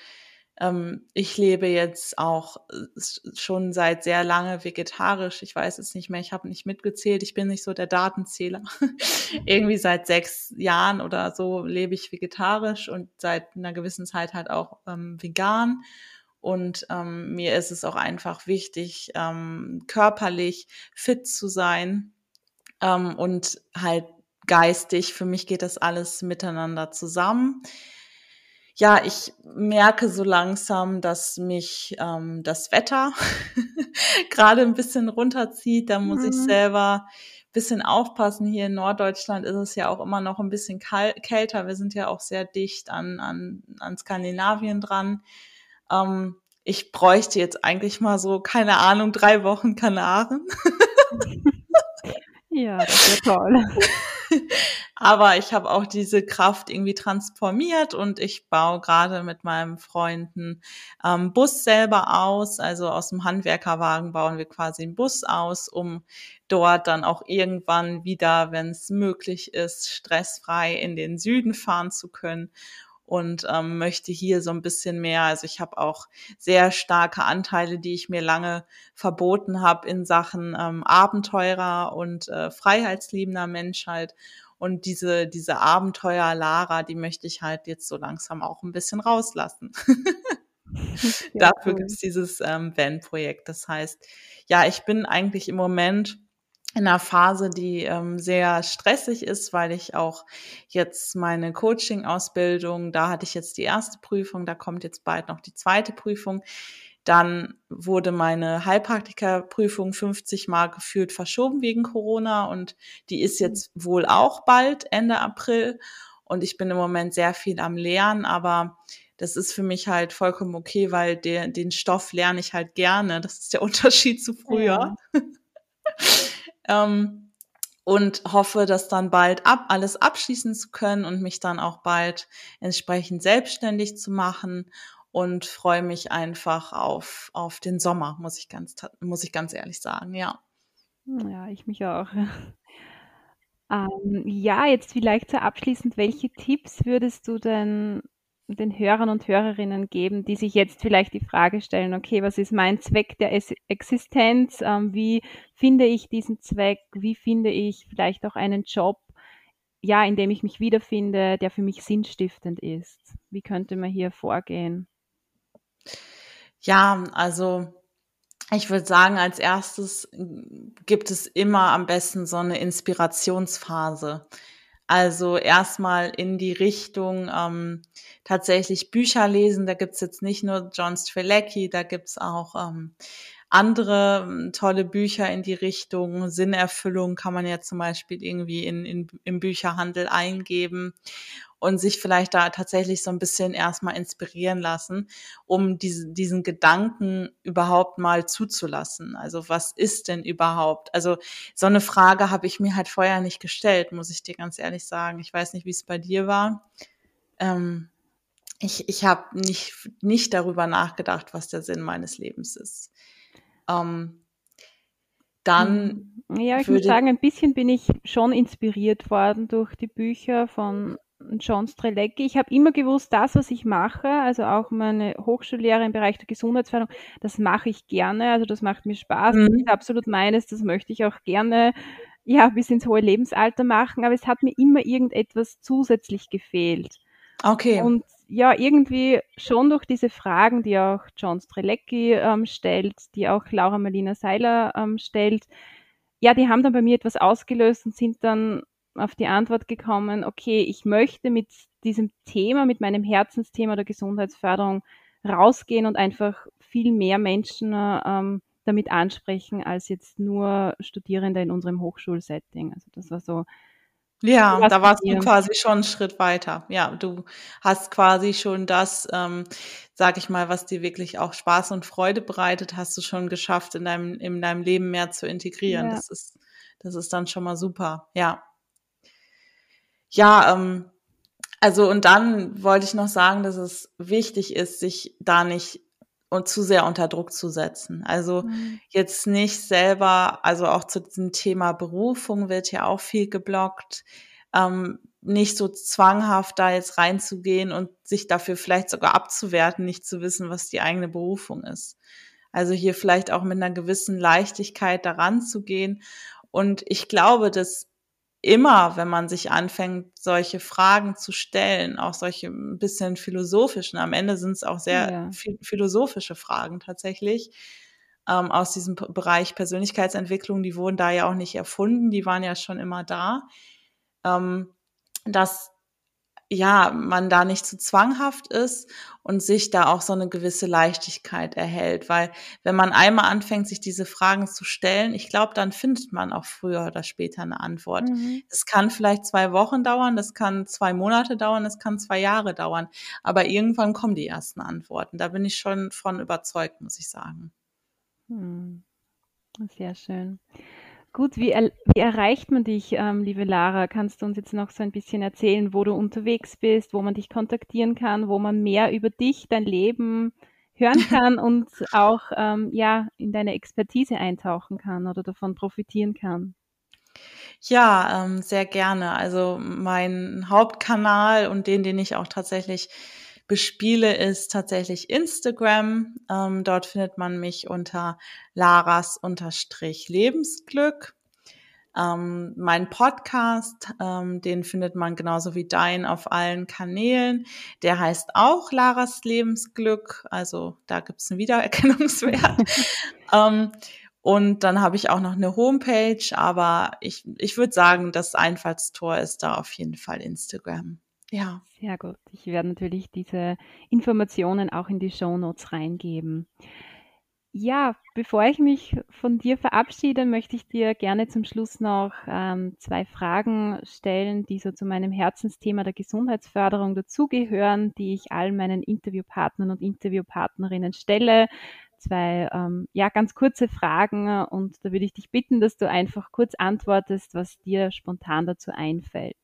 ähm, ich lebe jetzt auch äh, schon seit sehr lange vegetarisch. Ich weiß es nicht mehr, ich habe nicht mitgezählt, ich bin nicht so der Datenzähler. [laughs] Irgendwie seit sechs Jahren oder so lebe ich vegetarisch und seit einer gewissen Zeit halt auch ähm, vegan. Und ähm, mir ist es auch einfach wichtig, ähm, körperlich fit zu sein ähm, und halt geistig. Für mich geht das alles miteinander zusammen ja, ich merke so langsam, dass mich ähm, das Wetter [laughs] gerade ein bisschen runterzieht. Da muss mhm. ich selber ein bisschen aufpassen. Hier in Norddeutschland ist es ja auch immer noch ein bisschen kälter. Wir sind ja auch sehr dicht an, an, an Skandinavien dran. Ähm, ich bräuchte jetzt eigentlich mal so, keine Ahnung, drei Wochen Kanaren. [laughs] ja, das wäre toll. [laughs] Aber ich habe auch diese Kraft irgendwie transformiert und ich baue gerade mit meinem Freunden ähm, Bus selber aus. Also aus dem Handwerkerwagen bauen wir quasi einen Bus aus, um dort dann auch irgendwann wieder, wenn es möglich ist, stressfrei in den Süden fahren zu können und ähm, möchte hier so ein bisschen mehr. Also ich habe auch sehr starke Anteile, die ich mir lange verboten habe in Sachen ähm, Abenteurer und äh, freiheitsliebender Menschheit. Und diese, diese Abenteuer Lara, die möchte ich halt jetzt so langsam auch ein bisschen rauslassen. [laughs] ja, Dafür gibt es dieses ähm, Van-Projekt. Das heißt, ja, ich bin eigentlich im Moment in einer Phase, die ähm, sehr stressig ist, weil ich auch jetzt meine Coaching-Ausbildung, da hatte ich jetzt die erste Prüfung, da kommt jetzt bald noch die zweite Prüfung. Dann wurde meine Heilpraktikerprüfung 50 Mal gefühlt verschoben wegen Corona und die ist mhm. jetzt wohl auch bald Ende April. Und ich bin im Moment sehr viel am Lernen, aber das ist für mich halt vollkommen okay, weil der, den Stoff lerne ich halt gerne. Das ist der [laughs] Unterschied zu früher. Ja. [laughs] ähm, und hoffe, das dann bald ab, alles abschließen zu können und mich dann auch bald entsprechend selbstständig zu machen und freue mich einfach auf, auf den Sommer, muss ich ganz, muss ich ganz ehrlich sagen, ja. Ja, ich mich auch. [laughs] ähm, ja, jetzt vielleicht so abschließend, welche Tipps würdest du denn den Hörern und Hörerinnen geben, die sich jetzt vielleicht die Frage stellen, okay, was ist mein Zweck der Existenz? Ähm, wie finde ich diesen Zweck? Wie finde ich vielleicht auch einen Job, ja, in dem ich mich wiederfinde, der für mich sinnstiftend ist? Wie könnte man hier vorgehen? Ja, also ich würde sagen, als erstes gibt es immer am besten so eine Inspirationsphase. Also erstmal in die Richtung ähm, tatsächlich Bücher lesen. Da gibt's jetzt nicht nur John Strelecki, da gibt's auch ähm, andere ähm, tolle Bücher in die Richtung Sinnerfüllung kann man ja zum Beispiel irgendwie in, in, im Bücherhandel eingeben und sich vielleicht da tatsächlich so ein bisschen erstmal inspirieren lassen, um diese, diesen Gedanken überhaupt mal zuzulassen. Also was ist denn überhaupt? Also so eine Frage habe ich mir halt vorher nicht gestellt, muss ich dir ganz ehrlich sagen. Ich weiß nicht, wie es bei dir war. Ähm, ich ich habe nicht, nicht darüber nachgedacht, was der Sinn meines Lebens ist. Ähm, dann. Hm. Ja, ich muss sagen, ein bisschen bin ich schon inspiriert worden durch die Bücher von John Strelecki. Ich habe immer gewusst, das, was ich mache, also auch meine Hochschullehre im Bereich der Gesundheitsförderung, das mache ich gerne. Also das macht mir Spaß. Mhm. Das ist absolut meines. Das möchte ich auch gerne ja, bis ins hohe Lebensalter machen. Aber es hat mir immer irgendetwas zusätzlich gefehlt. Okay. Und ja, irgendwie schon durch diese Fragen, die auch John Strelecki ähm, stellt, die auch Laura Marlina Seiler ähm, stellt, ja, die haben dann bei mir etwas ausgelöst und sind dann auf die Antwort gekommen, okay, ich möchte mit diesem Thema, mit meinem Herzensthema der Gesundheitsförderung rausgehen und einfach viel mehr Menschen ähm, damit ansprechen als jetzt nur Studierende in unserem Hochschulsetting. Also das war so. Ja, da warst du quasi schon einen Schritt weiter. Ja, du hast quasi schon das, ähm, sag ich mal, was dir wirklich auch Spaß und Freude bereitet, hast du schon geschafft, in deinem, in deinem Leben mehr zu integrieren. Ja. Das ist, das ist dann schon mal super. Ja ja, ähm, also und dann wollte ich noch sagen, dass es wichtig ist, sich da nicht und zu sehr unter Druck zu setzen. Also mhm. jetzt nicht selber, also auch zu diesem Thema Berufung wird ja auch viel geblockt, ähm, nicht so zwanghaft da jetzt reinzugehen und sich dafür vielleicht sogar abzuwerten, nicht zu wissen, was die eigene Berufung ist. Also hier vielleicht auch mit einer gewissen Leichtigkeit daran zu gehen. Und ich glaube, dass immer, wenn man sich anfängt, solche Fragen zu stellen, auch solche ein bisschen philosophischen, am Ende sind es auch sehr ja. philosophische Fragen tatsächlich, ähm, aus diesem Bereich Persönlichkeitsentwicklung, die wurden da ja auch nicht erfunden, die waren ja schon immer da, ähm, dass ja, man da nicht zu zwanghaft ist und sich da auch so eine gewisse Leichtigkeit erhält. Weil wenn man einmal anfängt, sich diese Fragen zu stellen, ich glaube, dann findet man auch früher oder später eine Antwort. Mhm. Es kann vielleicht zwei Wochen dauern, das kann zwei Monate dauern, es kann zwei Jahre dauern. Aber irgendwann kommen die ersten Antworten. Da bin ich schon von überzeugt, muss ich sagen. Hm. Sehr schön. Gut, wie, er, wie erreicht man dich, ähm, liebe Lara? Kannst du uns jetzt noch so ein bisschen erzählen, wo du unterwegs bist, wo man dich kontaktieren kann, wo man mehr über dich, dein Leben hören [laughs] kann und auch ähm, ja, in deine Expertise eintauchen kann oder davon profitieren kann? Ja, ähm, sehr gerne. Also mein Hauptkanal und den, den ich auch tatsächlich bespiele, ist tatsächlich Instagram. Ähm, dort findet man mich unter Laras unterstrich Lebensglück. Ähm, mein Podcast, ähm, den findet man genauso wie dein auf allen Kanälen. Der heißt auch Laras Lebensglück. Also da gibt's einen Wiedererkennungswert. [laughs] ähm, und dann habe ich auch noch eine Homepage, aber ich, ich würde sagen, das Einfallstor ist da auf jeden Fall Instagram. Ja. Sehr gut. Ich werde natürlich diese Informationen auch in die Show Notes reingeben. Ja, bevor ich mich von dir verabschiede, möchte ich dir gerne zum Schluss noch ähm, zwei Fragen stellen, die so zu meinem Herzensthema der Gesundheitsförderung dazugehören, die ich all meinen Interviewpartnern und Interviewpartnerinnen stelle. Zwei ähm, ja ganz kurze Fragen und da würde ich dich bitten, dass du einfach kurz antwortest, was dir spontan dazu einfällt.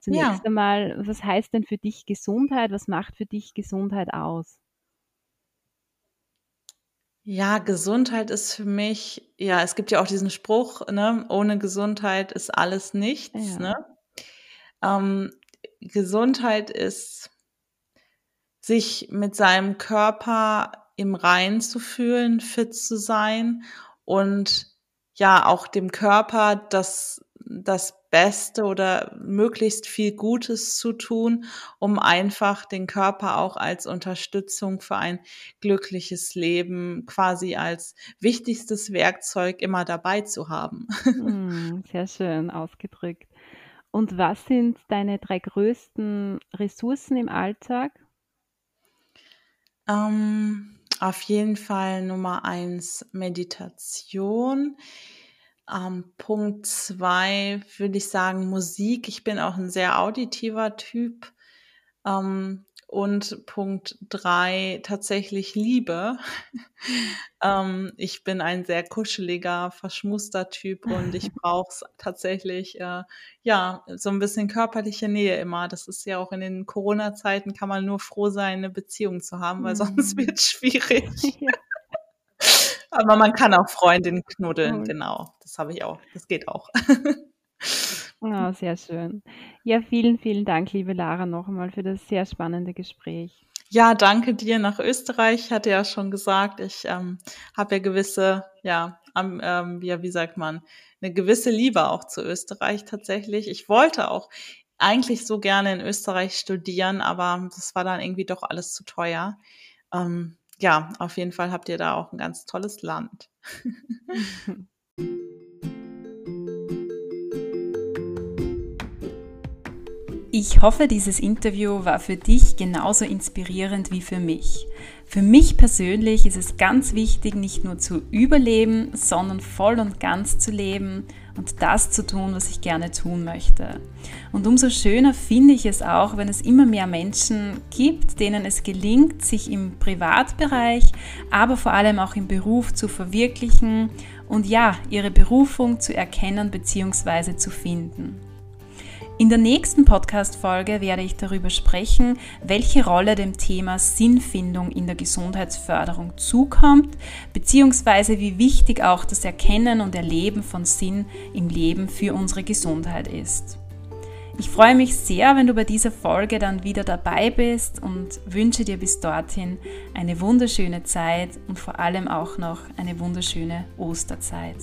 Zunächst ja. einmal, was heißt denn für dich Gesundheit? Was macht für dich Gesundheit aus? Ja, Gesundheit ist für mich, ja, es gibt ja auch diesen Spruch, ne, ohne Gesundheit ist alles nichts, ja. ne? Ähm, Gesundheit ist, sich mit seinem Körper im Rein zu fühlen, fit zu sein und ja, auch dem Körper das, das Beste oder möglichst viel Gutes zu tun, um einfach den Körper auch als Unterstützung für ein glückliches Leben quasi als wichtigstes Werkzeug immer dabei zu haben. [laughs] Hm, sehr schön ausgedrückt. Und was sind deine drei größten Ressourcen im Alltag? Ähm, auf jeden Fall Nummer eins Meditation. Ähm, Punkt zwei würde ich sagen Musik. Ich bin auch ein sehr auditiver Typ. Ähm, und Punkt drei tatsächlich Liebe. [laughs] ähm, ich bin ein sehr kuscheliger, verschmuster Typ und ich [laughs] brauche tatsächlich äh, ja so ein bisschen körperliche Nähe immer. Das ist ja auch in den Corona-Zeiten kann man nur froh sein, eine Beziehung zu haben, weil sonst mhm. wird es schwierig. [laughs] Aber man kann auch Freundinnen knuddeln, genau. Das habe ich auch. Das geht auch. Oh, sehr schön. Ja, vielen, vielen Dank, liebe Lara, noch einmal für das sehr spannende Gespräch. Ja, danke dir nach Österreich. Ich hatte ja schon gesagt, ich ähm, habe ja gewisse, ja, ähm, ja, wie sagt man, eine gewisse Liebe auch zu Österreich tatsächlich. Ich wollte auch eigentlich so gerne in Österreich studieren, aber das war dann irgendwie doch alles zu teuer. Ähm, ja, auf jeden Fall habt ihr da auch ein ganz tolles Land. [laughs] Ich hoffe, dieses Interview war für dich genauso inspirierend wie für mich. Für mich persönlich ist es ganz wichtig, nicht nur zu überleben, sondern voll und ganz zu leben und das zu tun, was ich gerne tun möchte. Und umso schöner finde ich es auch, wenn es immer mehr Menschen gibt, denen es gelingt, sich im Privatbereich, aber vor allem auch im Beruf zu verwirklichen und ja, ihre Berufung zu erkennen bzw. zu finden. In der nächsten Podcast-Folge werde ich darüber sprechen, welche Rolle dem Thema Sinnfindung in der Gesundheitsförderung zukommt, beziehungsweise wie wichtig auch das Erkennen und Erleben von Sinn im Leben für unsere Gesundheit ist. Ich freue mich sehr, wenn du bei dieser Folge dann wieder dabei bist und wünsche dir bis dorthin eine wunderschöne Zeit und vor allem auch noch eine wunderschöne Osterzeit.